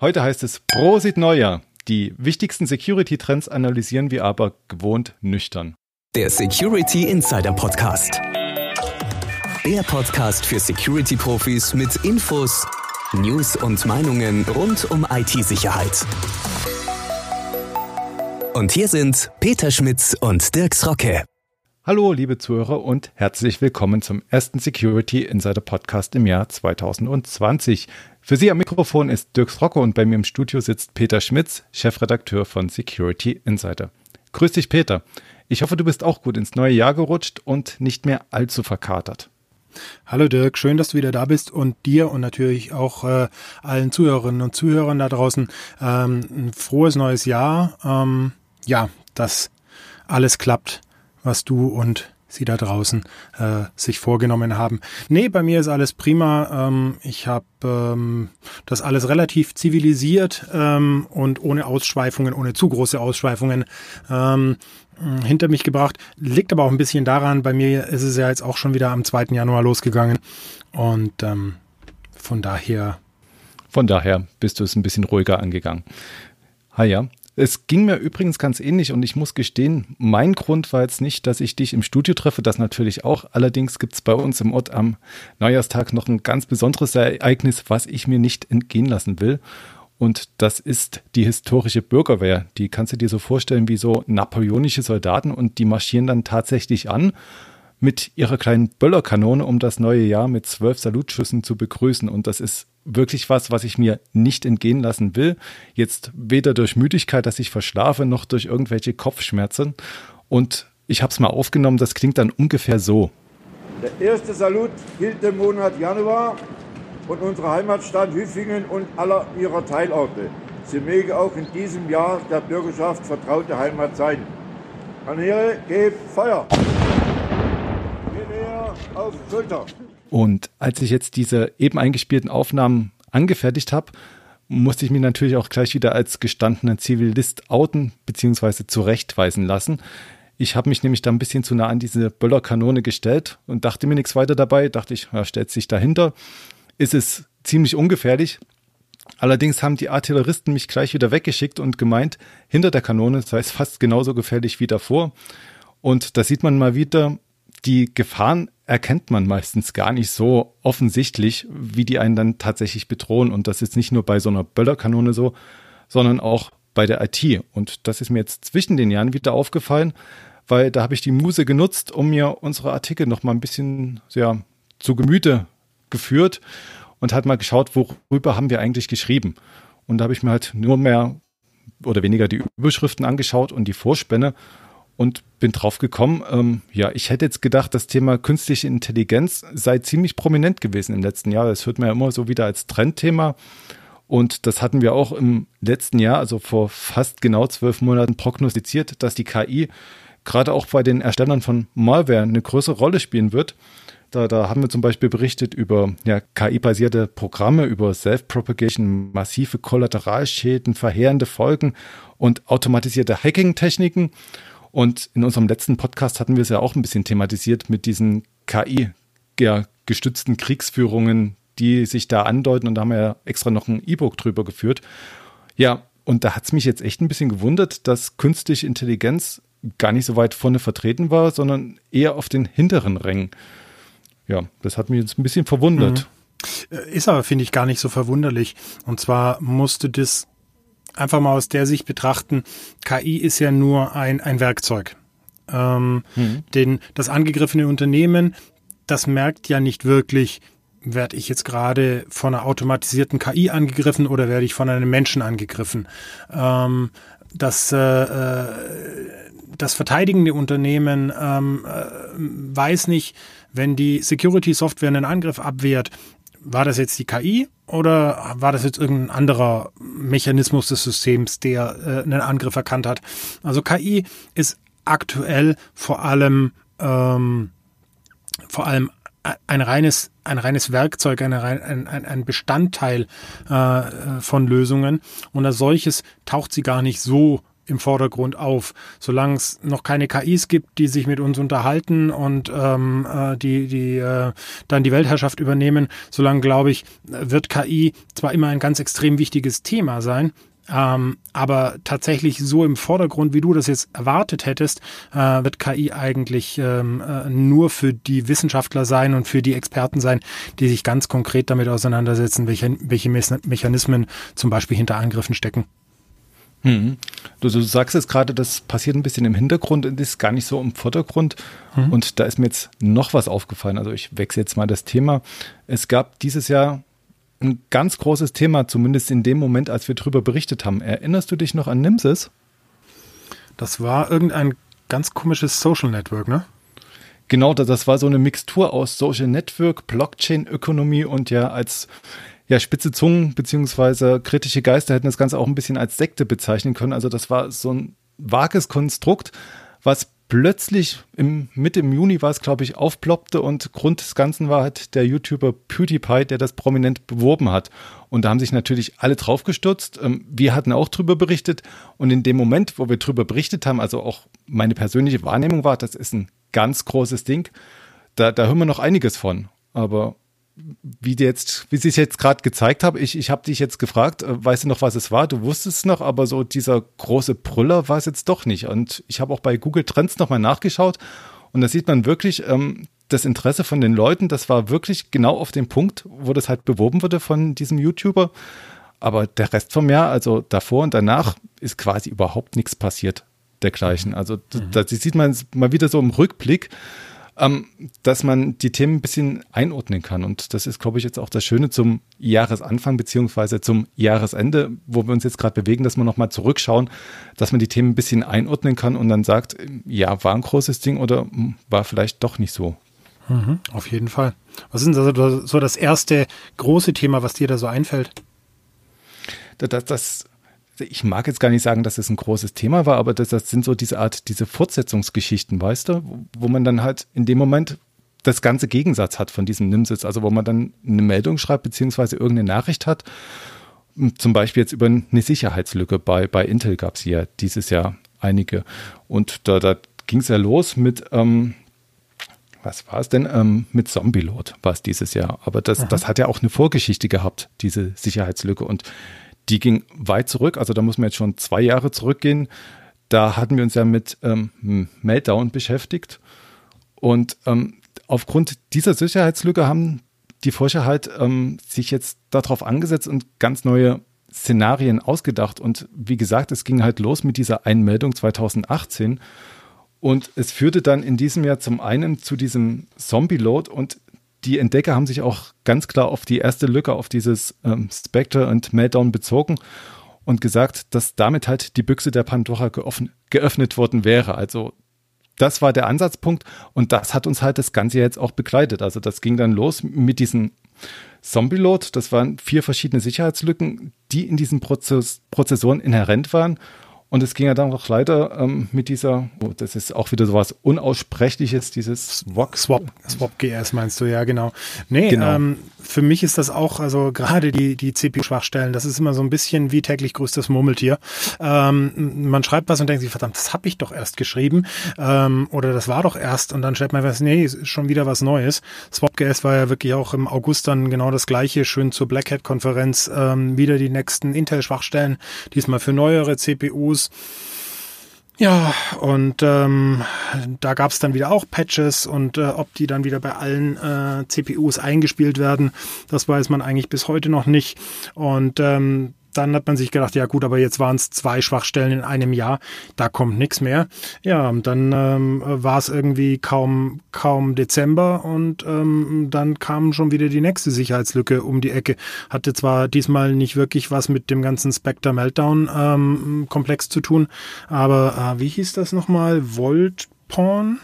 Heute heißt es Prosit Neujahr. Die wichtigsten Security-Trends analysieren wir aber gewohnt nüchtern. Der Security Insider Podcast. Der Podcast für Security-Profis mit Infos, News und Meinungen rund um IT-Sicherheit. Und hier sind Peter Schmitz und Dirks Rocke. Hallo, liebe Zuhörer und herzlich willkommen zum ersten Security Insider Podcast im Jahr 2020. Für Sie am Mikrofon ist Dirks Rocke und bei mir im Studio sitzt Peter Schmitz, Chefredakteur von Security Insider. Grüß dich, Peter. Ich hoffe, du bist auch gut ins neue Jahr gerutscht und nicht mehr allzu verkatert. Hallo Dirk, schön, dass du wieder da bist und dir und natürlich auch äh, allen Zuhörerinnen und Zuhörern da draußen ähm, ein frohes neues Jahr. Ähm, ja, dass alles klappt, was du und Sie da draußen äh, sich vorgenommen haben. Nee, bei mir ist alles prima. Ähm, ich habe ähm, das alles relativ zivilisiert ähm, und ohne Ausschweifungen, ohne zu große Ausschweifungen ähm, hinter mich gebracht. Liegt aber auch ein bisschen daran, bei mir ist es ja jetzt auch schon wieder am 2. Januar losgegangen. Und ähm, von daher. Von daher bist du es ein bisschen ruhiger angegangen. Ah ja, es ging mir übrigens ganz ähnlich und ich muss gestehen, mein Grund war jetzt nicht, dass ich dich im Studio treffe, das natürlich auch. Allerdings gibt es bei uns im Ort am Neujahrstag noch ein ganz besonderes Ereignis, was ich mir nicht entgehen lassen will. Und das ist die historische Bürgerwehr. Die kannst du dir so vorstellen wie so napoleonische Soldaten und die marschieren dann tatsächlich an mit ihrer kleinen Böllerkanone, um das neue Jahr mit zwölf Salutschüssen zu begrüßen. Und das ist wirklich was, was ich mir nicht entgehen lassen will. Jetzt weder durch Müdigkeit, dass ich verschlafe, noch durch irgendwelche Kopfschmerzen. Und ich habe es mal aufgenommen, das klingt dann ungefähr so. Der erste Salut gilt im Monat Januar und unsere Heimatstadt Hüfingen und aller ihrer Teilorte. Sie möge auch in diesem Jahr der Bürgerschaft vertraute Heimat sein. Kanäle, gebt Feuer! Auf Schulter! Und als ich jetzt diese eben eingespielten Aufnahmen angefertigt habe, musste ich mich natürlich auch gleich wieder als gestandener Zivilist outen bzw. zurechtweisen lassen. Ich habe mich nämlich da ein bisschen zu nah an diese Böllerkanone gestellt und dachte mir nichts weiter dabei. Dachte ich, ja, stellt sich dahinter. Ist es ziemlich ungefährlich. Allerdings haben die Artilleristen mich gleich wieder weggeschickt und gemeint, hinter der Kanone sei es fast genauso gefährlich wie davor. Und da sieht man mal wieder, die Gefahren erkennt man meistens gar nicht so offensichtlich, wie die einen dann tatsächlich bedrohen. Und das ist nicht nur bei so einer Böllerkanone so, sondern auch bei der IT. Und das ist mir jetzt zwischen den Jahren wieder aufgefallen, weil da habe ich die Muse genutzt, um mir unsere Artikel noch mal ein bisschen ja, zu Gemüte geführt und hat mal geschaut, worüber haben wir eigentlich geschrieben. Und da habe ich mir halt nur mehr oder weniger die Überschriften angeschaut und die Vorspänne und bin drauf gekommen, ähm, ja, ich hätte jetzt gedacht, das Thema künstliche Intelligenz sei ziemlich prominent gewesen im letzten Jahr. Das hört man ja immer so wieder als Trendthema. Und das hatten wir auch im letzten Jahr, also vor fast genau zwölf Monaten prognostiziert, dass die KI gerade auch bei den Erstellern von Malware eine größere Rolle spielen wird. Da, da haben wir zum Beispiel berichtet über ja, KI-basierte Programme, über Self-Propagation, massive Kollateralschäden, verheerende Folgen und automatisierte Hacking-Techniken. Und in unserem letzten Podcast hatten wir es ja auch ein bisschen thematisiert mit diesen KI-gestützten Kriegsführungen, die sich da andeuten. Und da haben wir ja extra noch ein E-Book drüber geführt. Ja, und da hat es mich jetzt echt ein bisschen gewundert, dass künstliche Intelligenz gar nicht so weit vorne vertreten war, sondern eher auf den hinteren Rängen. Ja, das hat mich jetzt ein bisschen verwundert. Mhm. Ist aber, finde ich, gar nicht so verwunderlich. Und zwar musste das einfach mal aus der Sicht betrachten, KI ist ja nur ein, ein Werkzeug. Ähm, mhm. denn das angegriffene Unternehmen, das merkt ja nicht wirklich, werde ich jetzt gerade von einer automatisierten KI angegriffen oder werde ich von einem Menschen angegriffen. Ähm, das, äh, äh das verteidigende Unternehmen ähm, äh, weiß nicht, wenn die Security-Software einen Angriff abwehrt, war das jetzt die KI oder war das jetzt irgendein anderer Mechanismus des Systems, der äh, einen Angriff erkannt hat? Also KI ist aktuell vor allem ähm, vor allem ein reines ein reines Werkzeug, ein, ein, ein Bestandteil äh, von Lösungen und als solches taucht sie gar nicht so im Vordergrund auf. Solange es noch keine KIs gibt, die sich mit uns unterhalten und ähm, äh, die, die äh, dann die Weltherrschaft übernehmen, solange, glaube ich, wird KI zwar immer ein ganz extrem wichtiges Thema sein, ähm, aber tatsächlich so im Vordergrund, wie du das jetzt erwartet hättest, äh, wird KI eigentlich ähm, äh, nur für die Wissenschaftler sein und für die Experten sein, die sich ganz konkret damit auseinandersetzen, welche, welche Mechanismen zum Beispiel hinter Angriffen stecken. Hm. Du, du, sagst jetzt gerade, das passiert ein bisschen im Hintergrund und ist gar nicht so im Vordergrund. Mhm. Und da ist mir jetzt noch was aufgefallen. Also ich wechsle jetzt mal das Thema. Es gab dieses Jahr ein ganz großes Thema, zumindest in dem Moment, als wir darüber berichtet haben. Erinnerst du dich noch an Nimsis? Das war irgendein ganz komisches Social Network, ne? Genau, das war so eine Mixtur aus Social Network, Blockchain-Ökonomie und ja als ja, spitze Zungen beziehungsweise kritische Geister hätten das Ganze auch ein bisschen als Sekte bezeichnen können. Also das war so ein vages Konstrukt, was plötzlich im Mitte im Juni war es, glaube ich, aufploppte und Grund des Ganzen war halt der YouTuber PewDiePie, der das prominent beworben hat. Und da haben sich natürlich alle draufgestürzt. Ähm, wir hatten auch drüber berichtet und in dem Moment, wo wir drüber berichtet haben, also auch meine persönliche Wahrnehmung war, das ist ein ganz großes Ding. Da, da hören wir noch einiges von. Aber wie jetzt, wie sich jetzt gerade gezeigt habe, ich, ich habe dich jetzt gefragt, äh, weißt du noch, was es war? Du wusstest es noch, aber so dieser große Brüller war es jetzt doch nicht. Und ich habe auch bei Google Trends nochmal nachgeschaut und da sieht man wirklich ähm, das Interesse von den Leuten. Das war wirklich genau auf dem Punkt, wo das halt beworben wurde von diesem YouTuber. Aber der Rest vom Jahr, also davor und danach, ist quasi überhaupt nichts passiert dergleichen. Also mhm. da sieht man mal wieder so im Rückblick, ähm, dass man die Themen ein bisschen einordnen kann. Und das ist, glaube ich, jetzt auch das Schöne zum Jahresanfang beziehungsweise zum Jahresende, wo wir uns jetzt gerade bewegen, dass wir nochmal zurückschauen, dass man die Themen ein bisschen einordnen kann und dann sagt, ja, war ein großes Ding oder war vielleicht doch nicht so. Mhm, auf jeden Fall. Was ist also so das erste große Thema, was dir da so einfällt? Das, das, ich mag jetzt gar nicht sagen, dass es ein großes Thema war, aber das, das sind so diese Art, diese Fortsetzungsgeschichten, weißt du, wo man dann halt in dem Moment das ganze Gegensatz hat von diesem Nimsitz, also wo man dann eine Meldung schreibt, beziehungsweise irgendeine Nachricht hat. Zum Beispiel jetzt über eine Sicherheitslücke. Bei, bei Intel gab es ja dieses Jahr einige. Und da, da ging es ja los mit, ähm, was war es denn? Ähm, mit Zombie-Load war es dieses Jahr. Aber das, das hat ja auch eine Vorgeschichte gehabt, diese Sicherheitslücke. Und die ging weit zurück. Also da muss man jetzt schon zwei Jahre zurückgehen. Da hatten wir uns ja mit ähm, Meltdown beschäftigt. Und ähm, aufgrund dieser Sicherheitslücke haben die Forscher halt ähm, sich jetzt darauf angesetzt und ganz neue Szenarien ausgedacht. Und wie gesagt, es ging halt los mit dieser Einmeldung 2018. Und es führte dann in diesem Jahr zum einen zu diesem Zombie-Load und die Entdecker haben sich auch ganz klar auf die erste Lücke, auf dieses ähm, Spectre und Meltdown bezogen und gesagt, dass damit halt die Büchse der Pandora geöffnet, geöffnet worden wäre. Also das war der Ansatzpunkt und das hat uns halt das Ganze jetzt auch begleitet. Also das ging dann los mit diesem Zombie-Load. Das waren vier verschiedene Sicherheitslücken, die in diesen Prozess Prozessoren inhärent waren und es ging ja dann auch leider ähm, mit dieser, oh, das ist auch wieder sowas Unaussprechliches, dieses Swap. Swap, Swap GS meinst du, ja, genau. Nee, genau. Ähm, für mich ist das auch, also gerade die, die CPU-Schwachstellen, das ist immer so ein bisschen wie täglich größtes Murmeltier. Ähm, man schreibt was und denkt sich, verdammt, das habe ich doch erst geschrieben. Ähm, oder das war doch erst und dann stellt man was, nee, ist schon wieder was Neues. Swap GS war ja wirklich auch im August dann genau das gleiche, schön zur Black Hat-Konferenz, ähm, wieder die nächsten Intel-Schwachstellen, diesmal für neuere CPUs News. Ja, und ähm, da gab es dann wieder auch Patches und äh, ob die dann wieder bei allen äh, CPUs eingespielt werden, das weiß man eigentlich bis heute noch nicht. Und ähm, dann hat man sich gedacht, ja gut, aber jetzt waren es zwei Schwachstellen in einem Jahr, da kommt nichts mehr. Ja, dann ähm, war es irgendwie kaum, kaum Dezember und ähm, dann kam schon wieder die nächste Sicherheitslücke um die Ecke. Hatte zwar diesmal nicht wirklich was mit dem ganzen Spectre Meltdown ähm, Komplex zu tun, aber äh, wie hieß das nochmal? Volt Porn?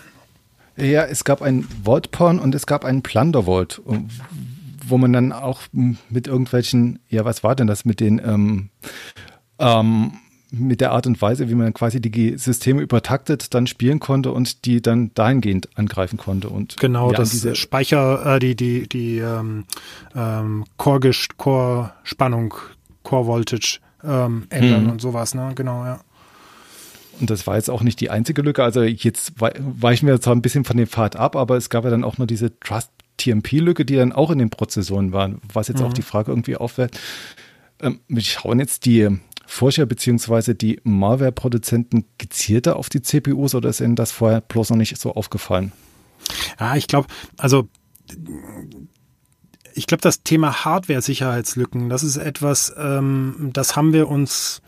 Ja, es gab ein Vault Porn und es gab einen Plunder Vault, wo man dann auch mit irgendwelchen, ja, was war denn das mit den, ähm, ähm, mit der Art und Weise, wie man quasi die Systeme übertaktet, dann spielen konnte und die dann dahingehend angreifen konnte. Und genau, ja, das diese Speicher, äh, die, die, die ähm, ähm, Core-Spannung, Core Voltage ähm, ändern mhm. und sowas, ne? Genau, ja. und das war jetzt auch nicht die einzige Lücke. Also jetzt weichen wir zwar ein bisschen von dem Pfad ab, aber es gab ja dann auch noch diese Trust TMP-Lücke, die dann auch in den Prozessoren waren, was jetzt mhm. auch die Frage irgendwie aufwärts. Ähm, schauen jetzt die Forscher bzw. die Malware-Produzenten gezielter auf die CPUs oder ist Ihnen das vorher bloß noch nicht so aufgefallen? Ja, ich glaube, also ich glaube, das Thema Hardware-Sicherheitslücken, das ist etwas, ähm, das haben wir uns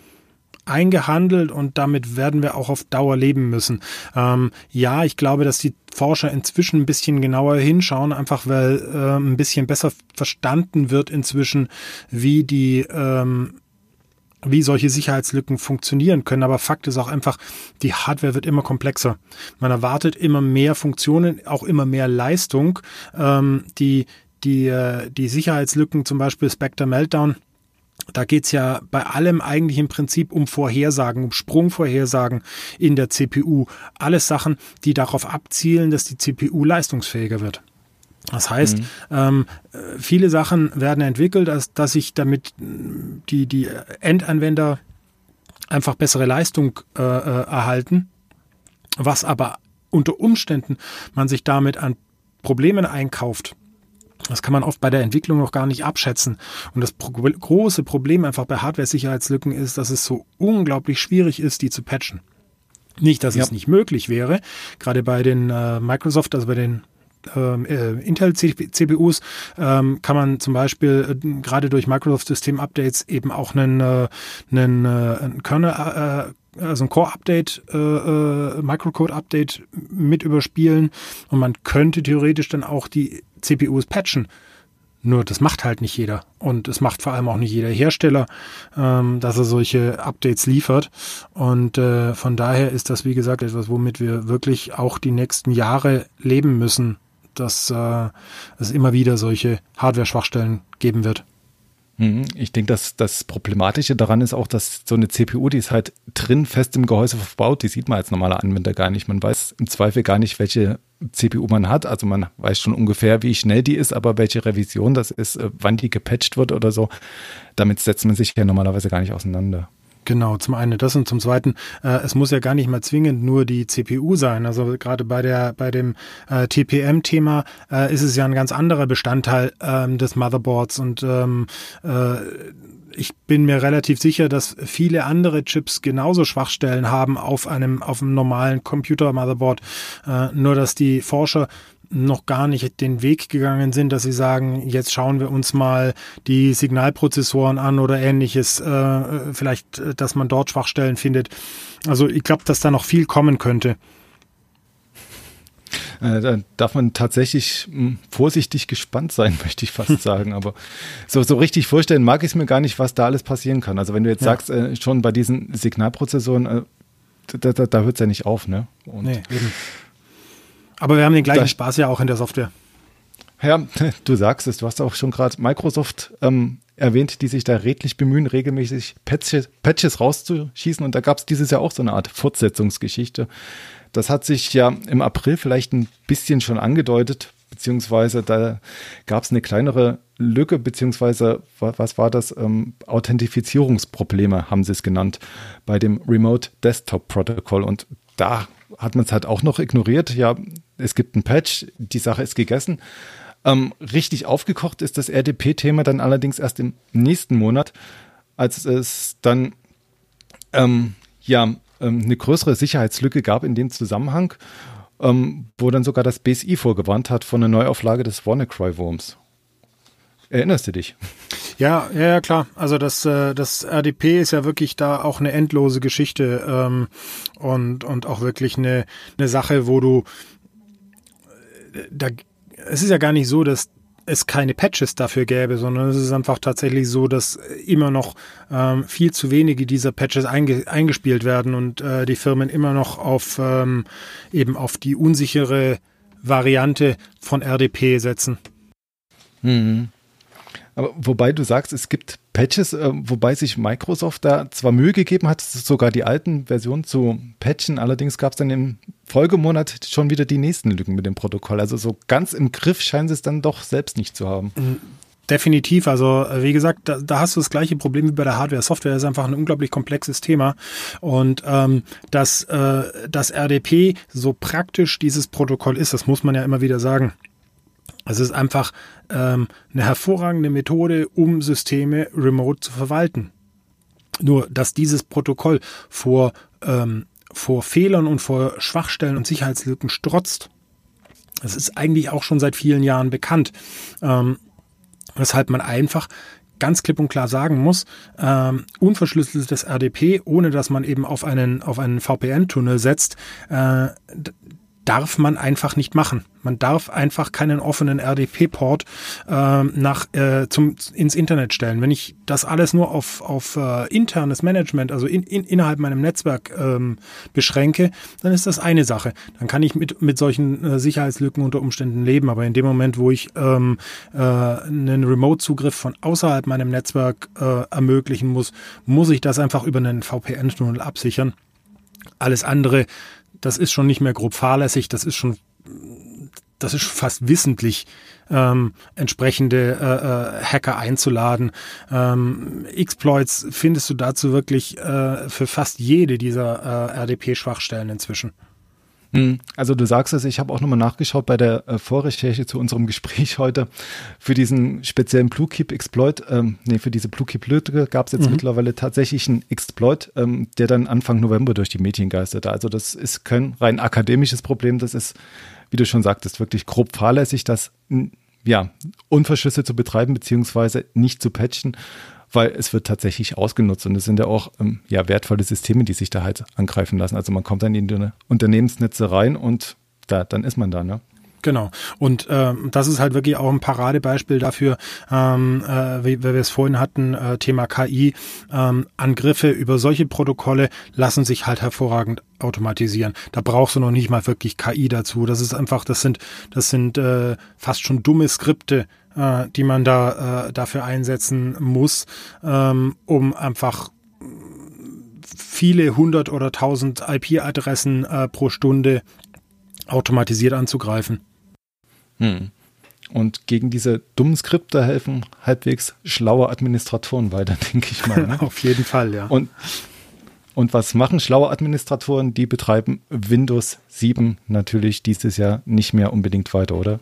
eingehandelt und damit werden wir auch auf Dauer leben müssen. Ähm, ja, ich glaube, dass die Forscher inzwischen ein bisschen genauer hinschauen, einfach weil äh, ein bisschen besser verstanden wird inzwischen, wie die ähm, wie solche Sicherheitslücken funktionieren können. Aber Fakt ist auch einfach, die Hardware wird immer komplexer. Man erwartet immer mehr Funktionen, auch immer mehr Leistung. Ähm, die, die, äh, die Sicherheitslücken, zum Beispiel Spectre Meltdown, da geht's ja bei allem eigentlich im Prinzip um Vorhersagen, um Sprungvorhersagen in der CPU. Alles Sachen, die darauf abzielen, dass die CPU leistungsfähiger wird. Das heißt, mhm. ähm, viele Sachen werden entwickelt, dass, dass sich damit die, die Endanwender einfach bessere Leistung äh, äh, erhalten, was aber unter Umständen man sich damit an Problemen einkauft das kann man oft bei der Entwicklung noch gar nicht abschätzen. Und das pro große Problem einfach bei Hardware-Sicherheitslücken ist, dass es so unglaublich schwierig ist, die zu patchen. Nicht, dass ja. es nicht möglich wäre. Gerade bei den äh, Microsoft, also bei den ähm, äh, Intel-CPUs ähm, kann man zum Beispiel äh, gerade durch Microsoft-System-Updates eben auch einen, äh, einen, äh, einen Kernel äh, also ein Core-Update, äh, äh, Microcode-Update mit überspielen und man könnte theoretisch dann auch die CPUs patchen. Nur das macht halt nicht jeder. Und es macht vor allem auch nicht jeder Hersteller, ähm, dass er solche Updates liefert. Und äh, von daher ist das, wie gesagt, etwas, womit wir wirklich auch die nächsten Jahre leben müssen, dass äh, es immer wieder solche Hardware-Schwachstellen geben wird. Mhm. Ich denke, dass das Problematische daran ist auch, dass so eine CPU, die ist halt drin fest im Gehäuse verbaut, die sieht man als normaler Anwender gar nicht. Man weiß im Zweifel gar nicht, welche CPU man hat. Also man weiß schon ungefähr, wie schnell die ist, aber welche Revision das ist, äh, wann die gepatcht wird oder so, damit setzt man sich ja normalerweise gar nicht auseinander. Genau, zum einen das und zum zweiten, äh, es muss ja gar nicht mal zwingend nur die CPU sein. Also gerade bei der bei dem äh, TPM-Thema äh, ist es ja ein ganz anderer Bestandteil ähm, des Motherboards und ähm, äh, ich bin mir relativ sicher, dass viele andere Chips genauso Schwachstellen haben auf einem auf einem normalen Computer-Motherboard, äh, nur dass die Forscher noch gar nicht den Weg gegangen sind, dass sie sagen, jetzt schauen wir uns mal die Signalprozessoren an oder ähnliches, äh, vielleicht, äh, dass man dort Schwachstellen findet. Also ich glaube, dass da noch viel kommen könnte. Äh, da darf man tatsächlich hm, vorsichtig gespannt sein, möchte ich fast sagen. Aber so, so richtig vorstellen mag ich es mir gar nicht, was da alles passieren kann. Also wenn du jetzt ja. sagst, äh, schon bei diesen Signalprozessoren, da, da, da hört es ja nicht auf, ne? Und nee, eben. Aber wir haben den gleichen das, Spaß ja auch in der Software. Ja, du sagst es, du hast auch schon gerade Microsoft ähm, erwähnt, die sich da redlich bemühen, regelmäßig Patches, Patches rauszuschießen. Und da gab es dieses Jahr auch so eine Art Fortsetzungsgeschichte. Das hat sich ja im April vielleicht ein bisschen schon angedeutet, beziehungsweise da gab es eine kleinere Lücke, beziehungsweise was war das? Ähm, Authentifizierungsprobleme haben sie es genannt bei dem Remote Desktop Protocol. Und da hat man es halt auch noch ignoriert. Ja, es gibt ein Patch, die Sache ist gegessen. Ähm, richtig aufgekocht ist das RDP-Thema dann allerdings erst im nächsten Monat, als es dann ähm, ja ähm, eine größere Sicherheitslücke gab in dem Zusammenhang, ähm, wo dann sogar das BSI vorgewarnt hat von einer Neuauflage des WannaCry-Wurms. Erinnerst du dich? Ja, ja, ja, klar. Also das, äh, das RDP ist ja wirklich da auch eine endlose Geschichte ähm, und, und auch wirklich eine, eine Sache, wo du da es ist ja gar nicht so, dass es keine Patches dafür gäbe, sondern es ist einfach tatsächlich so, dass immer noch ähm, viel zu wenige dieser Patches einge eingespielt werden und äh, die Firmen immer noch auf ähm, eben auf die unsichere Variante von RDP setzen. Mhm. Aber wobei du sagst, es gibt Patches, äh, wobei sich Microsoft da zwar Mühe gegeben hat, sogar die alten Versionen zu patchen, allerdings gab es dann im Folgemonat schon wieder die nächsten Lücken mit dem Protokoll. Also so ganz im Griff scheinen sie es dann doch selbst nicht zu haben. Definitiv. Also äh, wie gesagt, da, da, hast du das gleiche Problem wie bei der Hardware. Software ist einfach ein unglaublich komplexes Thema. Und ähm, dass äh, das RDP so praktisch dieses Protokoll ist, das muss man ja immer wieder sagen. Es ist einfach ähm, eine hervorragende Methode, um Systeme remote zu verwalten. Nur, dass dieses Protokoll vor, ähm, vor Fehlern und vor Schwachstellen und Sicherheitslücken strotzt, das ist eigentlich auch schon seit vielen Jahren bekannt. Ähm, weshalb man einfach ganz klipp und klar sagen muss, ähm, unverschlüsseltes RDP, ohne dass man eben auf einen, auf einen VPN-Tunnel setzt, äh, darf man einfach nicht machen. Man darf einfach keinen offenen RDP-Port äh, nach äh, zum ins Internet stellen. Wenn ich das alles nur auf auf äh, internes Management, also in, in, innerhalb meinem Netzwerk ähm, beschränke, dann ist das eine Sache. Dann kann ich mit mit solchen äh, Sicherheitslücken unter Umständen leben. Aber in dem Moment, wo ich ähm, äh, einen Remote-Zugriff von außerhalb meinem Netzwerk äh, ermöglichen muss, muss ich das einfach über einen VPN-Tunnel absichern. Alles andere das ist schon nicht mehr grob fahrlässig, das ist schon, das ist fast wissentlich, ähm, entsprechende äh, äh, Hacker einzuladen. Ähm, Exploits findest du dazu wirklich äh, für fast jede dieser äh, RDP-Schwachstellen inzwischen. Hm, also du sagst es, ich habe auch nochmal nachgeschaut bei der äh, Vorrecherche zu unserem Gespräch heute. Für diesen speziellen Bluekeep-Exploit, ähm, nee, für diese Bluekeep-Lücke gab es jetzt mhm. mittlerweile tatsächlich einen Exploit, ähm, der dann Anfang November durch die Medien geisterte. Also das ist kein rein akademisches Problem, das ist, wie du schon sagtest, wirklich grob fahrlässig, das ja, unverschlüsselt zu betreiben, beziehungsweise nicht zu patchen weil es wird tatsächlich ausgenutzt und es sind ja auch ähm, ja, wertvolle Systeme, die sich da halt angreifen lassen. Also man kommt dann in die Unternehmensnetze rein und da, dann ist man da, ne? Genau. Und ähm, das ist halt wirklich auch ein Paradebeispiel dafür, ähm, äh, wie, wie wir es vorhin hatten, äh, Thema KI. Ähm, Angriffe über solche Protokolle lassen sich halt hervorragend automatisieren. Da brauchst du noch nicht mal wirklich KI dazu. Das ist einfach, das sind, das sind äh, fast schon dumme Skripte, äh, die man da äh, dafür einsetzen muss, ähm, um einfach viele hundert oder tausend IP-Adressen äh, pro Stunde automatisiert anzugreifen. Hm. Und gegen diese dummen Skripte helfen halbwegs schlaue Administratoren weiter, denke ich mal. Ne? Auf jeden Fall, ja. Und, und was machen schlaue Administratoren? Die betreiben Windows 7 natürlich dieses Jahr nicht mehr unbedingt weiter, oder?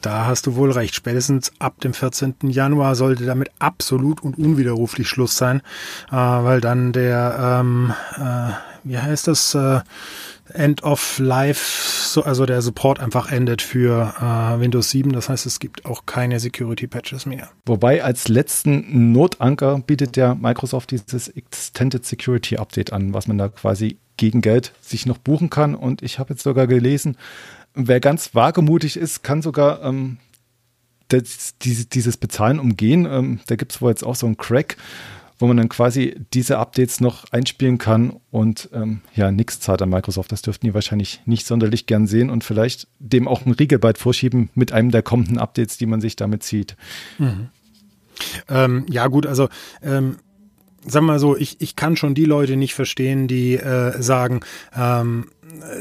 Da hast du wohl recht. Spätestens ab dem 14. Januar sollte damit absolut und unwiderruflich Schluss sein, äh, weil dann der, ähm, äh, wie heißt das, äh, End of Life, so, also der Support einfach endet für äh, Windows 7. Das heißt, es gibt auch keine Security Patches mehr. Wobei als letzten Notanker bietet der Microsoft dieses Extended Security Update an, was man da quasi gegen Geld sich noch buchen kann. Und ich habe jetzt sogar gelesen, wer ganz wagemutig ist, kann sogar ähm, das, dieses, Bezahlen umgehen. Ähm, da gibt es wohl jetzt auch so einen Crack, wo man dann quasi diese Updates noch einspielen kann und ähm, ja, nichts zahlt an Microsoft. Das dürften die wahrscheinlich nicht sonderlich gern sehen und vielleicht dem auch ein Riegelbyte vorschieben mit einem der kommenden Updates, die man sich damit zieht. Mhm. Ähm, ja, gut, also ähm, sagen wir mal so, ich, ich kann schon die Leute nicht verstehen, die äh, sagen, ähm,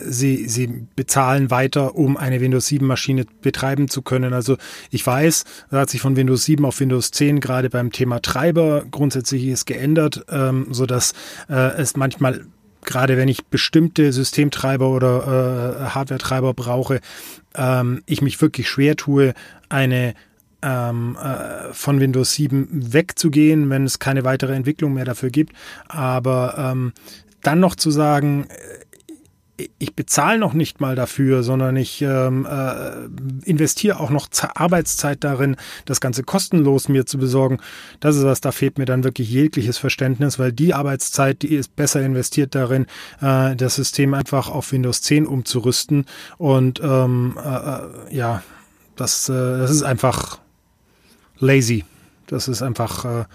sie, sie bezahlen weiter, um eine Windows 7 Maschine betreiben zu können. Also ich weiß, da hat sich von Windows 7 auf Windows 10 gerade beim Thema Treiber grundsätzlich ist geändert, ähm, so dass äh, es manchmal gerade wenn ich bestimmte Systemtreiber oder äh, Hardware-Treiber brauche, ähm, ich mich wirklich schwer tue, eine ähm, äh, von Windows 7 wegzugehen, wenn es keine weitere Entwicklung mehr dafür gibt. Aber ähm, dann noch zu sagen, äh, ich bezahle noch nicht mal dafür, sondern ich ähm, äh, investiere auch noch Arbeitszeit darin, das Ganze kostenlos mir zu besorgen. Das ist was, da fehlt mir dann wirklich jegliches Verständnis, weil die Arbeitszeit, die ist besser investiert darin, äh, das System einfach auf Windows 10 umzurüsten. Und ähm, äh, äh, ja, das, äh, das ist einfach lazy. Das ist einfach äh,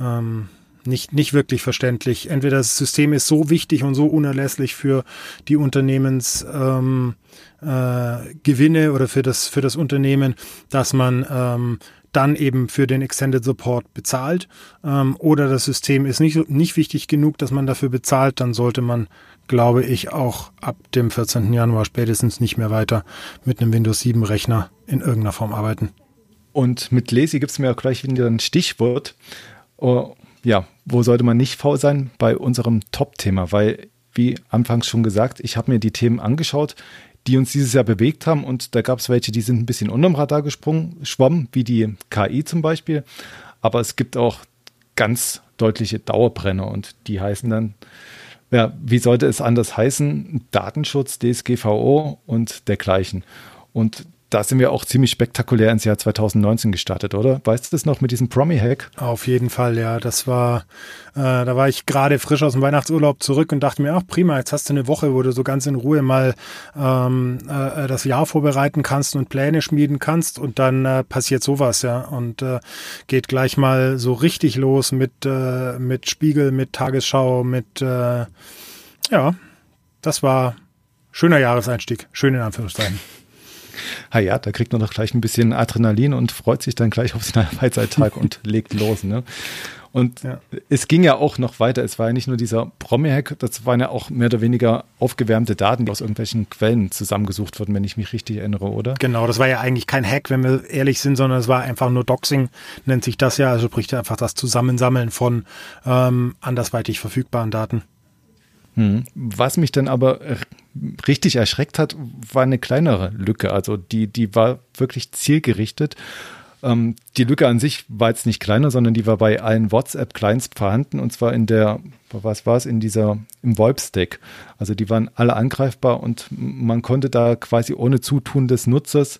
ähm, nicht, nicht wirklich verständlich. Entweder das System ist so wichtig und so unerlässlich für die Unternehmensgewinne ähm, äh, oder für das, für das Unternehmen, dass man ähm, dann eben für den Extended Support bezahlt. Ähm, oder das System ist nicht, nicht wichtig genug, dass man dafür bezahlt, dann sollte man, glaube ich, auch ab dem 14. Januar spätestens nicht mehr weiter mit einem Windows 7 Rechner in irgendeiner Form arbeiten. Und mit Lazy gibt es mir auch gleich wieder ein Stichwort. Oh, ja, wo sollte man nicht faul sein? Bei unserem Top-Thema, weil, wie anfangs schon gesagt, ich habe mir die Themen angeschaut, die uns dieses Jahr bewegt haben und da gab es welche, die sind ein bisschen unterm Radar gesprungen, schwommen, wie die KI zum Beispiel. Aber es gibt auch ganz deutliche Dauerbrenner und die heißen dann, ja, wie sollte es anders heißen? Datenschutz, DSGVO und dergleichen. Und da sind wir auch ziemlich spektakulär ins Jahr 2019 gestartet, oder? Weißt du das noch mit diesem Promi-Hack? Auf jeden Fall, ja. Das war, äh, da war ich gerade frisch aus dem Weihnachtsurlaub zurück und dachte mir, ach prima, jetzt hast du eine Woche, wo du so ganz in Ruhe mal ähm, äh, das Jahr vorbereiten kannst und Pläne schmieden kannst und dann äh, passiert sowas, ja. Und äh, geht gleich mal so richtig los mit, äh, mit Spiegel, mit Tagesschau, mit äh, ja, das war schöner Jahreseinstieg, schön in Anführungszeichen. Ah ja, da kriegt man doch gleich ein bisschen Adrenalin und freut sich dann gleich auf seinen Freizeittag und legt los. Ne? Und ja. es ging ja auch noch weiter. Es war ja nicht nur dieser Promi-Hack, das waren ja auch mehr oder weniger aufgewärmte Daten, die aus irgendwelchen Quellen zusammengesucht wurden, wenn ich mich richtig erinnere, oder? Genau, das war ja eigentlich kein Hack, wenn wir ehrlich sind, sondern es war einfach nur Doxing, nennt sich das ja. Also spricht einfach das Zusammensammeln von ähm, andersweitig verfügbaren Daten. Hm. Was mich dann aber richtig erschreckt hat, war eine kleinere Lücke. Also die, die war wirklich zielgerichtet. Ähm, die Lücke an sich war jetzt nicht kleiner, sondern die war bei allen WhatsApp-Clients vorhanden und zwar in der, was war es, in dieser, im VoIP-Stack. Also die waren alle angreifbar und man konnte da quasi ohne Zutun des Nutzers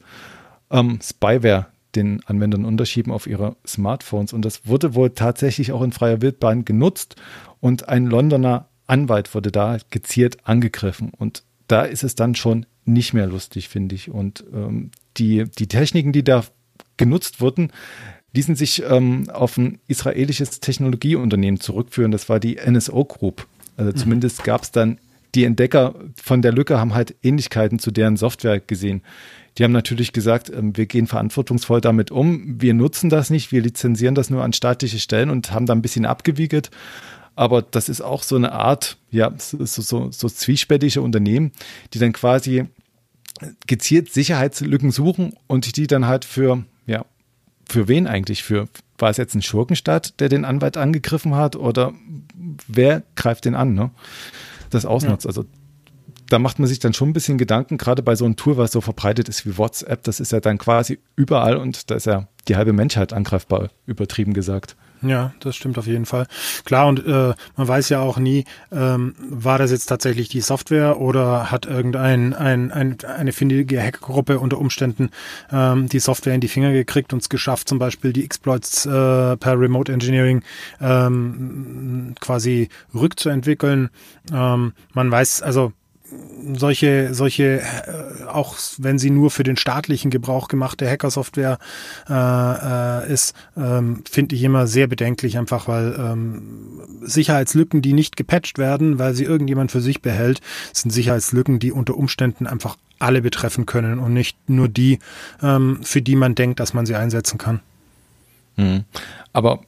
ähm, Spyware den Anwendern unterschieben auf ihre Smartphones. Und das wurde wohl tatsächlich auch in freier Wildbahn genutzt. Und ein Londoner Anwalt wurde da gezielt angegriffen und da ist es dann schon nicht mehr lustig, finde ich. Und ähm, die, die Techniken, die da genutzt wurden, ließen sich ähm, auf ein israelisches Technologieunternehmen zurückführen. Das war die NSO Group. Also mhm. zumindest gab es dann die Entdecker von der Lücke haben halt Ähnlichkeiten zu deren Software gesehen. Die haben natürlich gesagt, ähm, wir gehen verantwortungsvoll damit um. Wir nutzen das nicht, wir lizenzieren das nur an staatliche Stellen und haben da ein bisschen abgewiegelt aber das ist auch so eine Art, ja, so, so, so zwiespältige Unternehmen, die dann quasi gezielt Sicherheitslücken suchen und die dann halt für, ja, für wen eigentlich? Für, war es jetzt ein Schurkenstaat, der den Anwalt angegriffen hat oder wer greift den an, ne? Das ausnutzt. Ja. Also da macht man sich dann schon ein bisschen Gedanken, gerade bei so einem Tool, was so verbreitet ist wie WhatsApp, das ist ja dann quasi überall und da ist ja die halbe Menschheit angreifbar, übertrieben gesagt. Ja, das stimmt auf jeden Fall. Klar, und äh, man weiß ja auch nie, ähm, war das jetzt tatsächlich die Software oder hat irgendein ein, ein, eine findige Hackergruppe unter Umständen ähm, die Software in die Finger gekriegt und es geschafft, zum Beispiel die Exploits äh, per Remote Engineering ähm, quasi rückzuentwickeln. Ähm, man weiß, also solche, solche, äh, auch wenn sie nur für den staatlichen Gebrauch gemachte Hackersoftware äh, äh, ist, ähm, finde ich immer sehr bedenklich, einfach weil ähm, Sicherheitslücken, die nicht gepatcht werden, weil sie irgendjemand für sich behält, sind Sicherheitslücken, die unter Umständen einfach alle betreffen können und nicht nur die, ähm, für die man denkt, dass man sie einsetzen kann. Mhm. Aber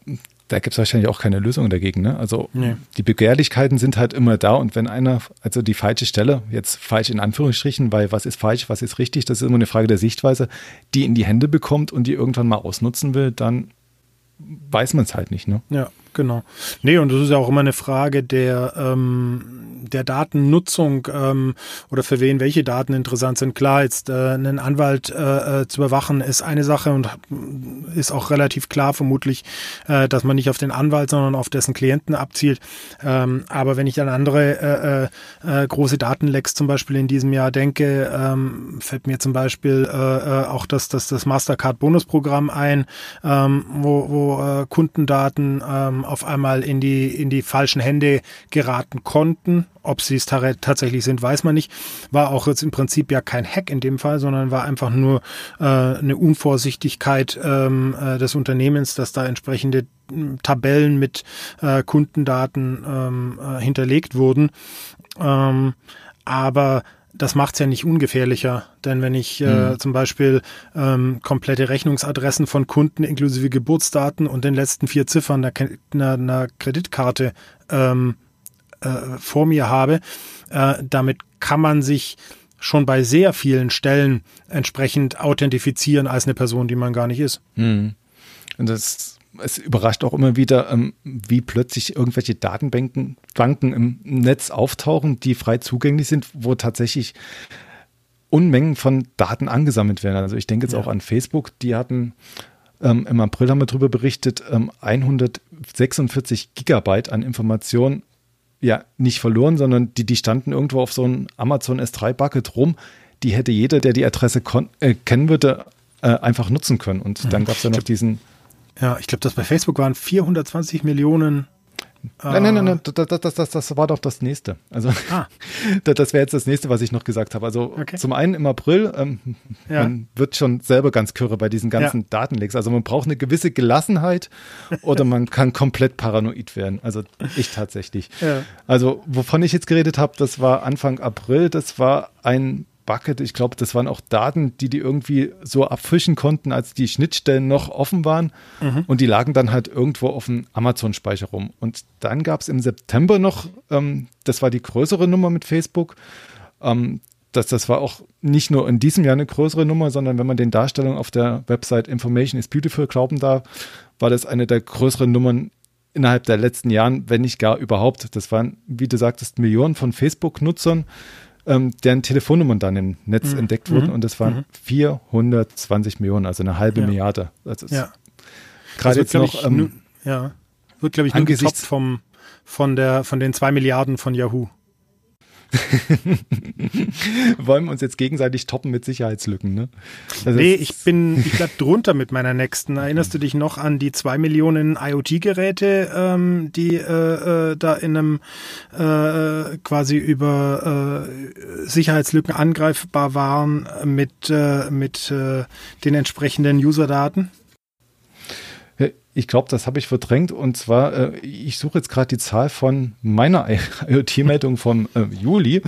da gibt es wahrscheinlich auch keine Lösung dagegen. Ne? Also nee. die Begehrlichkeiten sind halt immer da und wenn einer, also die falsche Stelle, jetzt falsch in Anführungsstrichen, weil was ist falsch, was ist richtig, das ist immer eine Frage der Sichtweise, die in die Hände bekommt und die irgendwann mal ausnutzen will, dann weiß man es halt nicht. Ne? Ja, genau. Nee, und das ist ja auch immer eine Frage der, ähm, der Datennutzung ähm, oder für wen welche Daten interessant sind. Klar, jetzt äh, einen Anwalt äh, äh zu überwachen ist eine Sache und ist auch relativ klar vermutlich, äh, dass man nicht auf den Anwalt, sondern auf dessen Klienten abzielt. Ähm, aber wenn ich an andere äh, äh, äh, große Datenlecks zum Beispiel in diesem Jahr denke, ähm, fällt mir zum Beispiel äh, äh auch das, das, das Mastercard-Bonusprogramm ein, ähm, wo, wo äh, Kundendaten ähm, auf einmal in die, in die falschen Hände geraten konnten. Ob sie es tatsächlich sind, weiß man nicht. War auch jetzt im Prinzip ja kein Hack in dem Fall, sondern war einfach nur äh, eine Unvorsichtigkeit ähm, äh, des Unternehmens, dass da entsprechende hm, Tabellen mit äh, Kundendaten ähm, äh, hinterlegt wurden. Ähm, aber das macht es ja nicht ungefährlicher, denn wenn ich äh, mhm. zum Beispiel ähm, komplette Rechnungsadressen von Kunden inklusive Geburtsdaten und den letzten vier Ziffern einer, einer, einer Kreditkarte ähm, äh, vor mir habe, äh, damit kann man sich schon bei sehr vielen Stellen entsprechend authentifizieren als eine Person, die man gar nicht ist. Mhm. Und das es überrascht auch immer wieder, ähm, wie plötzlich irgendwelche Datenbanken Banken im Netz auftauchen, die frei zugänglich sind, wo tatsächlich Unmengen von Daten angesammelt werden. Also ich denke jetzt ja. auch an Facebook, die hatten ähm, im April haben wir darüber berichtet, ähm, 146 Gigabyte an Informationen ja nicht verloren, sondern die, die standen irgendwo auf so einem Amazon S3 Bucket rum. Die hätte jeder, der die Adresse äh, kennen würde, äh, einfach nutzen können. Und mhm. dann gab es ja noch diesen ja, ich glaube, das bei Facebook waren 420 Millionen. Nein, nein, nein, nein das, das, das, das war doch das nächste. Also ah. das wäre jetzt das nächste, was ich noch gesagt habe. Also okay. zum einen im April, ähm, ja. man wird schon selber ganz kürre bei diesen ganzen ja. Datenlecks. Also man braucht eine gewisse Gelassenheit oder man kann komplett paranoid werden. Also ich tatsächlich. Ja. Also wovon ich jetzt geredet habe, das war Anfang April. Das war ein Bucket. Ich glaube, das waren auch Daten, die die irgendwie so abfischen konnten, als die Schnittstellen noch offen waren. Mhm. Und die lagen dann halt irgendwo auf dem Amazon-Speicher rum. Und dann gab es im September noch, ähm, das war die größere Nummer mit Facebook. Ähm, das, das war auch nicht nur in diesem Jahr eine größere Nummer, sondern wenn man den Darstellungen auf der Website Information is Beautiful glauben darf, war das eine der größeren Nummern innerhalb der letzten Jahren, wenn nicht gar überhaupt. Das waren, wie du sagtest, Millionen von Facebook-Nutzern ähm, deren Telefonnummern dann im Netz mhm. entdeckt wurden mhm. und das waren mhm. 420 Millionen, also eine halbe ja. Milliarde. Also ja. Gerade jetzt noch. Ich, ähm, ja, wird glaube ich nur getoppt vom von der von den zwei Milliarden von Yahoo. Wollen wir uns jetzt gegenseitig toppen mit Sicherheitslücken, ne? Also nee, ich bin, ich bleib drunter mit meiner nächsten. Erinnerst du dich noch an die zwei Millionen IoT-Geräte, ähm, die äh, äh, da in einem äh, quasi über äh, Sicherheitslücken angreifbar waren mit, äh, mit äh, den entsprechenden User-Daten? Ich glaube, das habe ich verdrängt. Und zwar, äh, ich suche jetzt gerade die Zahl von meiner IoT-Meldung vom äh, Juli,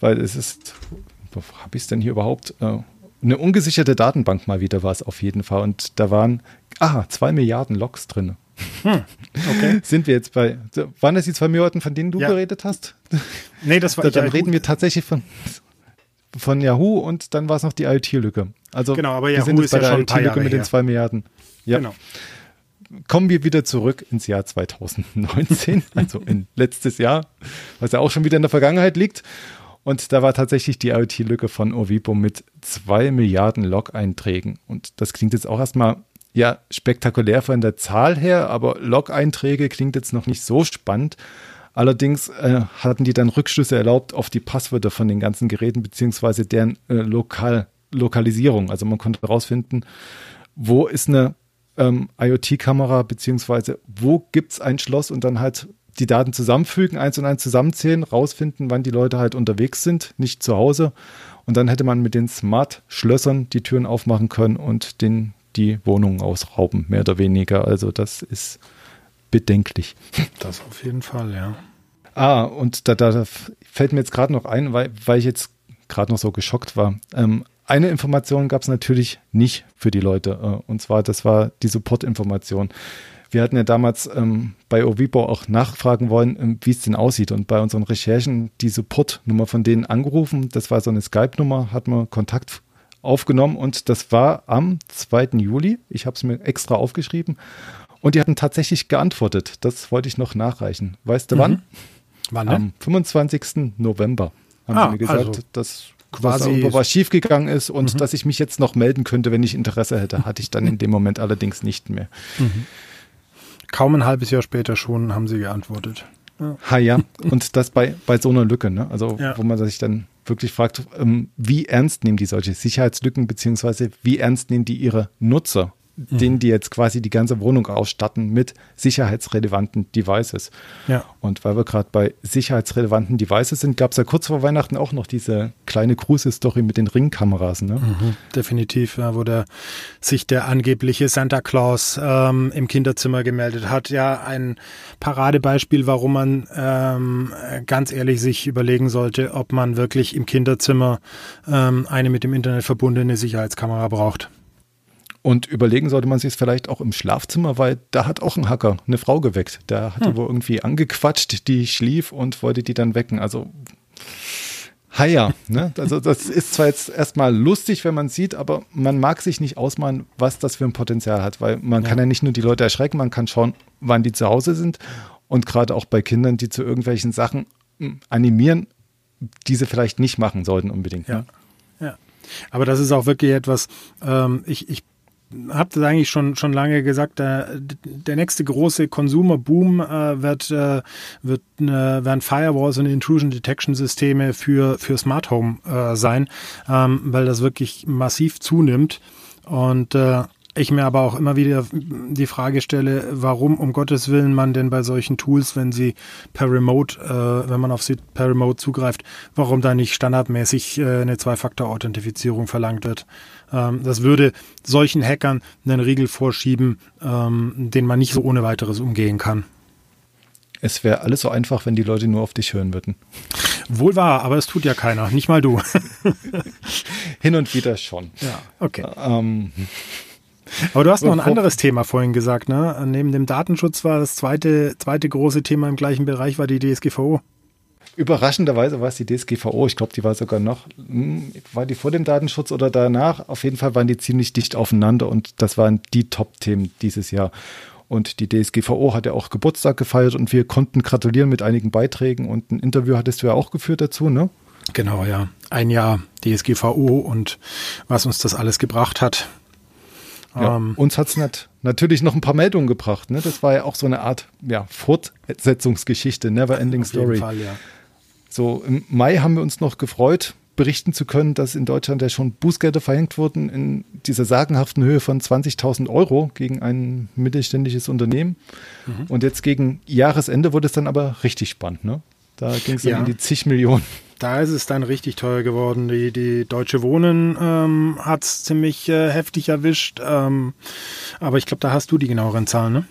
weil es ist, wo habe ich es denn hier überhaupt? Äh, eine ungesicherte Datenbank mal wieder war es auf jeden Fall. Und da waren, ah, zwei Milliarden Logs drin. Hm, okay. Sind wir jetzt bei, waren das die zwei Milliarden, von denen du ja. geredet hast? Nee, das war da, Dann reden wir tatsächlich von, von Yahoo und dann war es noch die IoT-Lücke. Also genau, aber Yahoo wir sind ist bei ja der IoT-Lücke mit den zwei Milliarden. Ja. Genau kommen wir wieder zurück ins Jahr 2019, also in letztes Jahr, was ja auch schon wieder in der Vergangenheit liegt. Und da war tatsächlich die IoT-Lücke von Ovipo mit zwei Milliarden Log-Einträgen. Und das klingt jetzt auch erstmal ja spektakulär von der Zahl her, aber Log-Einträge klingt jetzt noch nicht so spannend. Allerdings äh, hatten die dann Rückschlüsse erlaubt auf die Passwörter von den ganzen Geräten beziehungsweise deren äh, Lokal Lokalisierung. Also man konnte herausfinden, wo ist eine ähm, IoT-Kamera, beziehungsweise wo gibt es ein Schloss und dann halt die Daten zusammenfügen, eins und eins zusammenzählen, rausfinden, wann die Leute halt unterwegs sind, nicht zu Hause. Und dann hätte man mit den Smart-Schlössern die Türen aufmachen können und den, die Wohnungen ausrauben, mehr oder weniger. Also das ist bedenklich. Das auf jeden Fall, ja. Ah, und da, da fällt mir jetzt gerade noch ein, weil, weil ich jetzt gerade noch so geschockt war. Ähm, eine Information gab es natürlich nicht für die Leute. Äh, und zwar, das war die Support-Information. Wir hatten ja damals ähm, bei Ovipo auch nachfragen wollen, ähm, wie es denn aussieht. Und bei unseren Recherchen die Support-Nummer von denen angerufen. Das war so eine Skype-Nummer, hat man Kontakt aufgenommen und das war am 2. Juli. Ich habe es mir extra aufgeschrieben. Und die hatten tatsächlich geantwortet. Das wollte ich noch nachreichen. Weißt du mhm. wann? Wann denn? Am 25. November haben ah, sie mir gesagt, also das quasi was schiefgegangen ist und mhm. dass ich mich jetzt noch melden könnte, wenn ich Interesse hätte, hatte ich dann in dem Moment allerdings nicht mehr. Mhm. Kaum ein halbes Jahr später schon haben sie geantwortet. Ja. Ha ja, und das bei, bei so einer Lücke, ne? Also ja. wo man sich dann wirklich fragt, ähm, wie ernst nehmen die solche Sicherheitslücken, beziehungsweise wie ernst nehmen die ihre Nutzer. Denen die jetzt quasi die ganze Wohnung ausstatten mit sicherheitsrelevanten Devices. Ja. Und weil wir gerade bei sicherheitsrelevanten Devices sind, gab es ja kurz vor Weihnachten auch noch diese kleine Cruise-Story mit den Ringkameras. Ne? Mhm, definitiv, ja, wo der, sich der angebliche Santa Claus ähm, im Kinderzimmer gemeldet hat. Ja, ein Paradebeispiel, warum man ähm, ganz ehrlich sich überlegen sollte, ob man wirklich im Kinderzimmer ähm, eine mit dem Internet verbundene Sicherheitskamera braucht. Und überlegen sollte man sich es vielleicht auch im Schlafzimmer, weil da hat auch ein Hacker eine Frau geweckt. Der hatte hm. wohl irgendwie angequatscht, die schlief und wollte die dann wecken. Also Haier. Ne? Also das ist zwar jetzt erstmal lustig, wenn man sieht, aber man mag sich nicht ausmalen, was das für ein Potenzial hat, weil man ja. kann ja nicht nur die Leute erschrecken, man kann schauen, wann die zu Hause sind und gerade auch bei Kindern, die zu irgendwelchen Sachen hm, animieren, diese vielleicht nicht machen sollten unbedingt. Ja. Ne? ja. Aber das ist auch wirklich etwas, ähm, ich, ich habe das eigentlich schon, schon lange gesagt, der, der nächste große Consumer-Boom äh, wird, äh, wird äh, werden Firewalls und Intrusion Detection Systeme für, für Smart Home äh, sein, ähm, weil das wirklich massiv zunimmt. Und äh, ich mir aber auch immer wieder die Frage stelle, warum um Gottes Willen man denn bei solchen Tools, wenn sie per Remote, äh, wenn man auf sie per Remote zugreift, warum da nicht standardmäßig äh, eine Zwei-Faktor-Authentifizierung verlangt wird. Ähm, das würde solchen Hackern einen Riegel vorschieben, ähm, den man nicht so ohne weiteres umgehen kann. Es wäre alles so einfach, wenn die Leute nur auf dich hören würden. Wohl wahr, aber es tut ja keiner, nicht mal du. Hin und wieder schon. Ja, okay. Ähm, aber du hast noch ein anderes Thema vorhin gesagt, ne? Neben dem Datenschutz war das zweite, zweite große Thema im gleichen Bereich war die DSGVO. Überraschenderweise war es die DSGVO. Ich glaube, die war sogar noch, hm, war die vor dem Datenschutz oder danach? Auf jeden Fall waren die ziemlich dicht aufeinander und das waren die Top-Themen dieses Jahr. Und die DSGVO hat ja auch Geburtstag gefeiert und wir konnten gratulieren mit einigen Beiträgen und ein Interview hattest du ja auch geführt dazu, ne? Genau, ja. Ein Jahr DSGVO und was uns das alles gebracht hat. Ja, ähm, uns hat es nat natürlich noch ein paar Meldungen gebracht. Ne? Das war ja auch so eine Art ja, Fortsetzungsgeschichte, Never Ending Story. Fall, ja. So, im Mai haben wir uns noch gefreut, berichten zu können, dass in Deutschland ja schon Bußgelder verhängt wurden in dieser sagenhaften Höhe von 20.000 Euro gegen ein mittelständisches Unternehmen. Mhm. Und jetzt gegen Jahresende wurde es dann aber richtig spannend. Ne? Da ging es dann ja. in die zig Millionen. Da ist es dann richtig teuer geworden. Die, die Deutsche Wohnen ähm, hat es ziemlich äh, heftig erwischt. Ähm, aber ich glaube, da hast du die genaueren Zahlen, ne?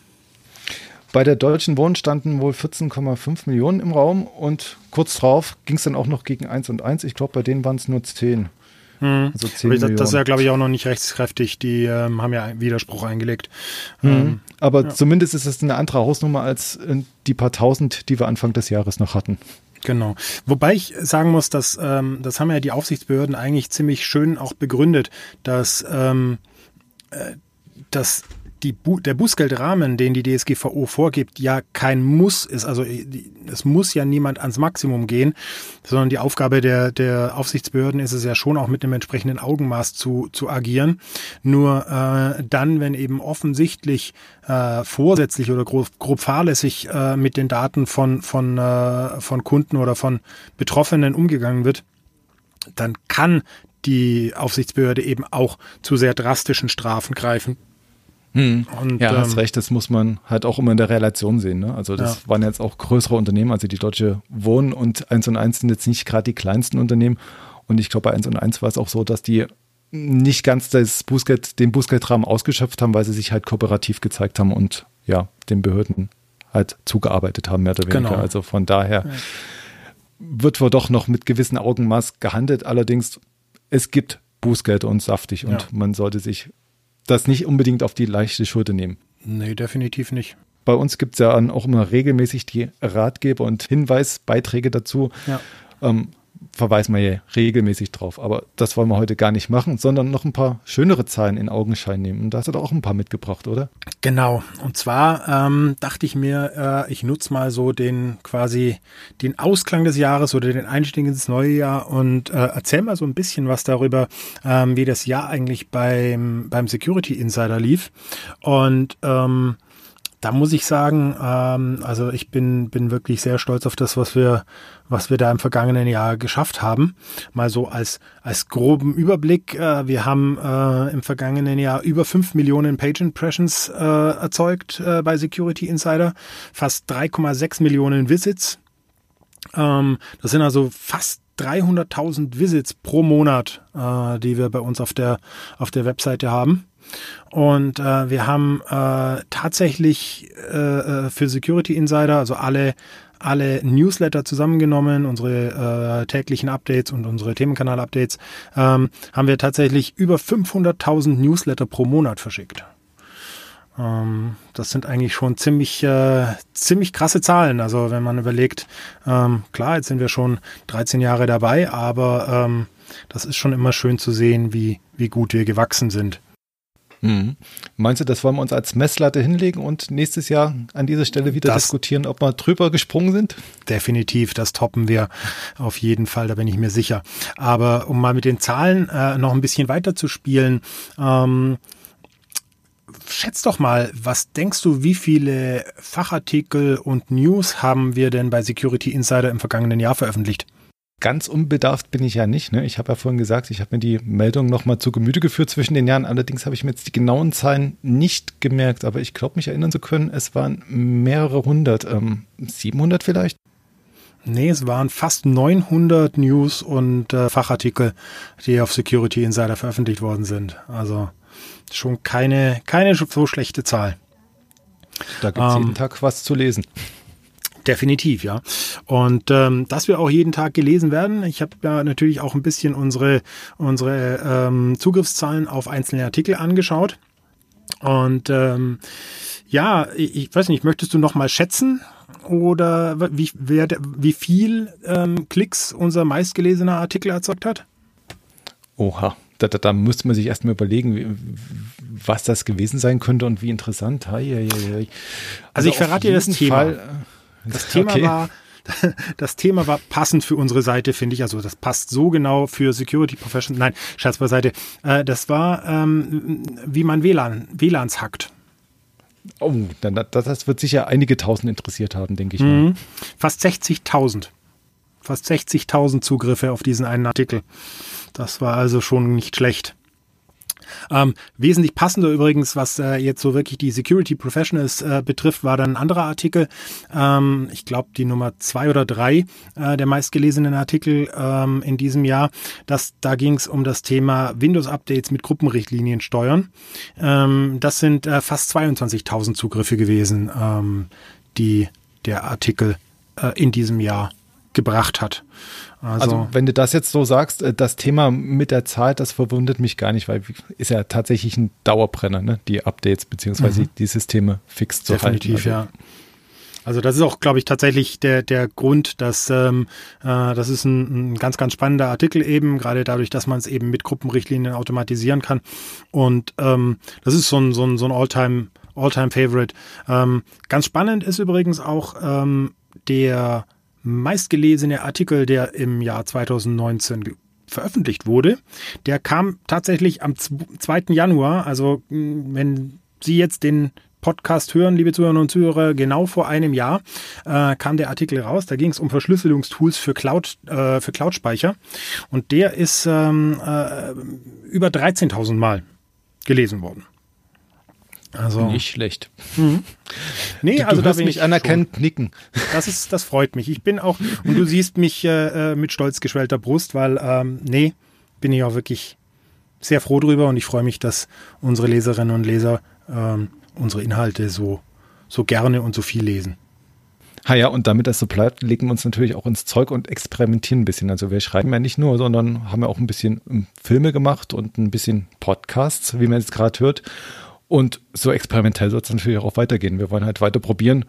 Bei der Deutschen Wohnen standen wohl 14,5 Millionen im Raum und kurz drauf ging es dann auch noch gegen 1 und 1. Ich glaube, bei denen waren es nur 10. Hm. Also 10 das, das, ist ja, glaube ich, auch noch nicht rechtskräftig. Die ähm, haben ja Widerspruch eingelegt. Hm. Ähm, Aber ja. zumindest ist es eine andere Hausnummer als äh, die paar tausend, die wir Anfang des Jahres noch hatten. Genau. Wobei ich sagen muss, dass ähm, das haben ja die Aufsichtsbehörden eigentlich ziemlich schön auch begründet, dass ähm, äh, dass Bu der Bußgeldrahmen, den die DSGVO vorgibt, ja kein Muss ist. Also äh, es muss ja niemand ans Maximum gehen, sondern die Aufgabe der, der Aufsichtsbehörden ist es ja schon auch mit einem entsprechenden Augenmaß zu, zu agieren. Nur äh, dann, wenn eben offensichtlich äh, vorsätzlich oder grob, grob fahrlässig äh, mit den Daten von, von, äh, von Kunden oder von Betroffenen umgegangen wird, dann kann die Aufsichtsbehörde eben auch zu sehr drastischen Strafen greifen. Hm. Und, ja, ähm, hast recht, das muss man halt auch immer in der Relation sehen. Ne? Also das ja. waren jetzt auch größere Unternehmen, also die Deutsche Wohnen und 1 und 1 sind jetzt nicht gerade die kleinsten Unternehmen. Und ich glaube, bei 1 und 1 war es auch so, dass die nicht ganz das Bußgeld, den Bußgeldrahmen ausgeschöpft haben, weil sie sich halt kooperativ gezeigt haben und ja, den Behörden halt zugearbeitet haben, mehr oder weniger. Genau. Also von daher ja. wird wohl doch noch mit gewissem Augenmaß gehandelt. Allerdings, es gibt Bußgeld und saftig und ja. man sollte sich das nicht unbedingt auf die leichte Schulter nehmen. Nee, definitiv nicht. Bei uns gibt es ja auch immer regelmäßig die Ratgeber und Hinweisbeiträge dazu. Ja. Ähm, verweisen wir ja regelmäßig drauf. Aber das wollen wir heute gar nicht machen, sondern noch ein paar schönere Zahlen in Augenschein nehmen. Und da hast du doch auch ein paar mitgebracht, oder? Genau. Und zwar ähm, dachte ich mir, äh, ich nutze mal so den quasi den Ausklang des Jahres oder den Einstieg ins neue Jahr und äh, erzähl mal so ein bisschen was darüber, ähm, wie das Jahr eigentlich beim, beim Security Insider lief. Und ähm, da muss ich sagen, ähm, also ich bin, bin wirklich sehr stolz auf das, was wir, was wir da im vergangenen Jahr geschafft haben. Mal so als, als groben Überblick. Äh, wir haben äh, im vergangenen Jahr über fünf Millionen Page Impressions äh, erzeugt äh, bei Security Insider, fast 3,6 Millionen Visits. Ähm, das sind also fast 300.000 Visits pro Monat, äh, die wir bei uns auf der, auf der Webseite haben. Und äh, wir haben äh, tatsächlich äh, äh, für Security Insider, also alle alle Newsletter zusammengenommen, unsere äh, täglichen Updates und unsere Themenkanal-Updates, ähm, haben wir tatsächlich über 500.000 Newsletter pro Monat verschickt. Ähm, das sind eigentlich schon ziemlich, äh, ziemlich krasse Zahlen. Also wenn man überlegt, ähm, klar, jetzt sind wir schon 13 Jahre dabei, aber ähm, das ist schon immer schön zu sehen, wie, wie gut wir gewachsen sind. Mhm. Meinst du, das wollen wir uns als Messlatte hinlegen und nächstes Jahr an dieser Stelle wieder das diskutieren, ob wir drüber gesprungen sind? Definitiv, das toppen wir auf jeden Fall, da bin ich mir sicher. Aber um mal mit den Zahlen äh, noch ein bisschen weiter zu spielen, ähm, schätz doch mal, was denkst du, wie viele Fachartikel und News haben wir denn bei Security Insider im vergangenen Jahr veröffentlicht? Ganz unbedarft bin ich ja nicht. Ne? Ich habe ja vorhin gesagt, ich habe mir die Meldung nochmal zu Gemüte geführt zwischen den Jahren. Allerdings habe ich mir jetzt die genauen Zahlen nicht gemerkt. Aber ich glaube, mich erinnern zu können, es waren mehrere hundert. Ähm, 700 vielleicht? Nee, es waren fast 900 News und äh, Fachartikel, die auf Security Insider veröffentlicht worden sind. Also schon keine, keine so schlechte Zahl. Da gibt es ähm, jeden Tag was zu lesen. Definitiv, ja. Und ähm, dass wir auch jeden Tag gelesen werden. Ich habe ja natürlich auch ein bisschen unsere, unsere ähm, Zugriffszahlen auf einzelne Artikel angeschaut. Und ähm, ja, ich, ich weiß nicht, möchtest du noch mal schätzen oder wie, wer, wie viel ähm, Klicks unser meistgelesener Artikel erzeugt hat? Oha, da, da, da müsste man sich erstmal überlegen, wie, was das gewesen sein könnte und wie interessant. Hei, hei, hei. Also, also, ich verrate dir das Thema. Fall, das Thema okay. war, das Thema war passend für unsere Seite, finde ich. Also das passt so genau für Security Professionals. Nein, Scherz beiseite. Äh, das war, ähm, wie man WLAN, WLANs hackt. Oh, dann, das wird sicher einige tausend interessiert haben, denke ich mhm. mal. Fast 60.000. Fast 60.000 Zugriffe auf diesen einen Artikel. Das war also schon nicht schlecht. Ähm, wesentlich passender übrigens, was äh, jetzt so wirklich die Security Professionals äh, betrifft, war dann ein anderer Artikel. Ähm, ich glaube, die Nummer zwei oder drei äh, der meistgelesenen Artikel ähm, in diesem Jahr. Das, da ging es um das Thema Windows-Updates mit Gruppenrichtlinien steuern. Ähm, das sind äh, fast 22.000 Zugriffe gewesen, ähm, die der Artikel äh, in diesem Jahr gebracht hat. Also, also, wenn du das jetzt so sagst, äh, das Thema mit der Zeit, das verwundert mich gar nicht, weil ist ja tatsächlich ein Dauerbrenner, ne? die Updates beziehungsweise mhm. die Systeme fix zu Definitiv, halten. Also, ja. Also das ist auch, glaube ich, tatsächlich der, der Grund, dass ähm, äh, das ist ein, ein ganz, ganz spannender Artikel eben, gerade dadurch, dass man es eben mit Gruppenrichtlinien automatisieren kann. Und ähm, das ist so ein, so ein, so ein All-Time, All-Time-Favorite. Ähm, ganz spannend ist übrigens auch ähm, der meistgelesene Artikel, der im Jahr 2019 veröffentlicht wurde, der kam tatsächlich am 2. Januar. Also wenn Sie jetzt den Podcast hören, liebe Zuhörerinnen und Zuhörer, genau vor einem Jahr äh, kam der Artikel raus. Da ging es um Verschlüsselungstools für Cloud äh, für Cloud-Speicher und der ist ähm, äh, über 13.000 Mal gelesen worden. Also nicht schlecht. Mhm. Nee, du, also du da bin mich anerkennt nicken. Das ist, das freut mich. Ich bin auch und du siehst mich äh, äh, mit stolz geschwellter Brust, weil ähm, nee, bin ich auch wirklich sehr froh drüber und ich freue mich, dass unsere Leserinnen und Leser ähm, unsere Inhalte so so gerne und so viel lesen. Ha ja, und damit das so bleibt, legen wir uns natürlich auch ins Zeug und experimentieren ein bisschen. Also wir schreiben ja nicht nur, sondern haben ja auch ein bisschen ähm, Filme gemacht und ein bisschen Podcasts, wie man jetzt gerade hört. Und so experimentell soll es natürlich auch weitergehen. Wir wollen halt weiter probieren,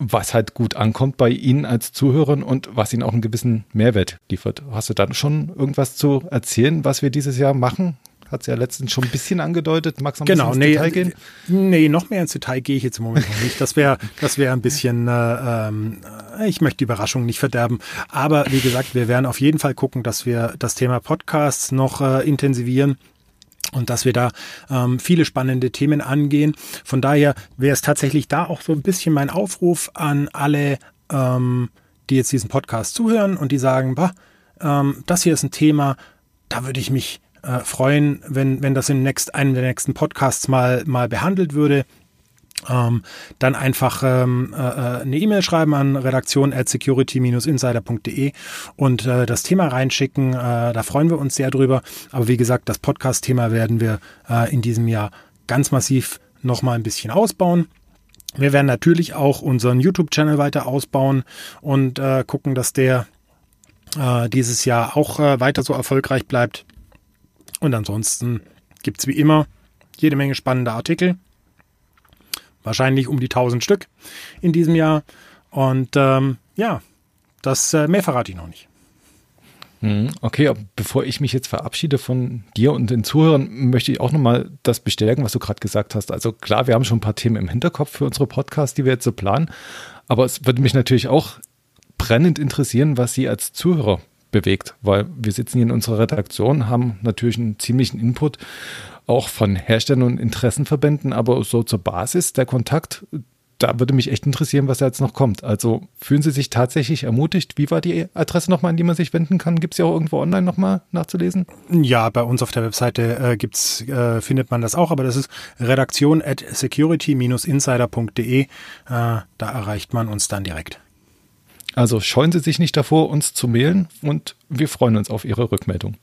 was halt gut ankommt bei Ihnen als Zuhörern und was Ihnen auch einen gewissen Mehrwert liefert. Hast du dann schon irgendwas zu erzählen, was wir dieses Jahr machen? Hat es ja letztens schon ein bisschen angedeutet. Magst du noch genau, ins nee, Detail gehen? Nee, noch mehr ins Detail gehe ich jetzt im Moment noch nicht. Das wäre das wäre ein bisschen, äh, ähm, ich möchte die Überraschung nicht verderben. Aber wie gesagt, wir werden auf jeden Fall gucken, dass wir das Thema Podcasts noch äh, intensivieren und dass wir da ähm, viele spannende Themen angehen. Von daher wäre es tatsächlich da auch so ein bisschen mein Aufruf an alle, ähm, die jetzt diesen Podcast zuhören und die sagen, bah, ähm, das hier ist ein Thema, da würde ich mich äh, freuen, wenn, wenn das in next, einem der nächsten Podcasts mal, mal behandelt würde ähm, dann einfach ähm, äh, äh, eine E-Mail schreiben an redaktion at security-insider.de und äh, das Thema reinschicken. Äh, da freuen wir uns sehr drüber. Aber wie gesagt, das Podcast-Thema werden wir äh, in diesem Jahr ganz massiv nochmal ein bisschen ausbauen. Wir werden natürlich auch unseren YouTube-Channel weiter ausbauen und äh, gucken, dass der äh, dieses Jahr auch äh, weiter so erfolgreich bleibt. Und ansonsten gibt es wie immer jede Menge spannende Artikel wahrscheinlich um die 1000 Stück in diesem Jahr. Und ähm, ja, das äh, mehr verrate ich noch nicht. Hm, okay, bevor ich mich jetzt verabschiede von dir und den Zuhörern, möchte ich auch nochmal das bestärken, was du gerade gesagt hast. Also klar, wir haben schon ein paar Themen im Hinterkopf für unsere Podcasts, die wir jetzt so planen. Aber es würde mich natürlich auch brennend interessieren, was Sie als Zuhörer bewegt, weil wir sitzen hier in unserer Redaktion, haben natürlich einen ziemlichen Input auch von Herstellern und Interessenverbänden, aber so zur Basis der Kontakt, da würde mich echt interessieren, was da jetzt noch kommt. Also fühlen Sie sich tatsächlich ermutigt? Wie war die Adresse nochmal, an die man sich wenden kann? Gibt es ja auch irgendwo online nochmal nachzulesen? Ja, bei uns auf der Webseite äh, gibt's, äh, findet man das auch, aber das ist redaktion at security-insider.de. Äh, da erreicht man uns dann direkt. Also scheuen Sie sich nicht davor, uns zu mailen und wir freuen uns auf Ihre Rückmeldung.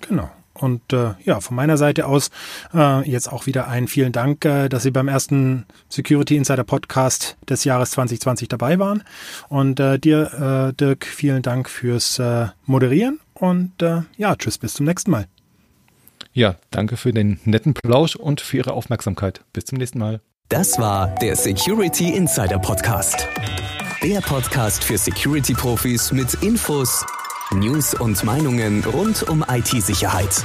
Genau. Und äh, ja, von meiner Seite aus äh, jetzt auch wieder ein vielen Dank, äh, dass Sie beim ersten Security Insider Podcast des Jahres 2020 dabei waren. Und äh, dir, äh, Dirk, vielen Dank fürs äh, Moderieren. Und äh, ja, tschüss, bis zum nächsten Mal. Ja, danke für den netten Plausch und für Ihre Aufmerksamkeit. Bis zum nächsten Mal. Das war der Security Insider Podcast. Der Podcast für Security-Profis mit Infos, News und Meinungen rund um IT-Sicherheit.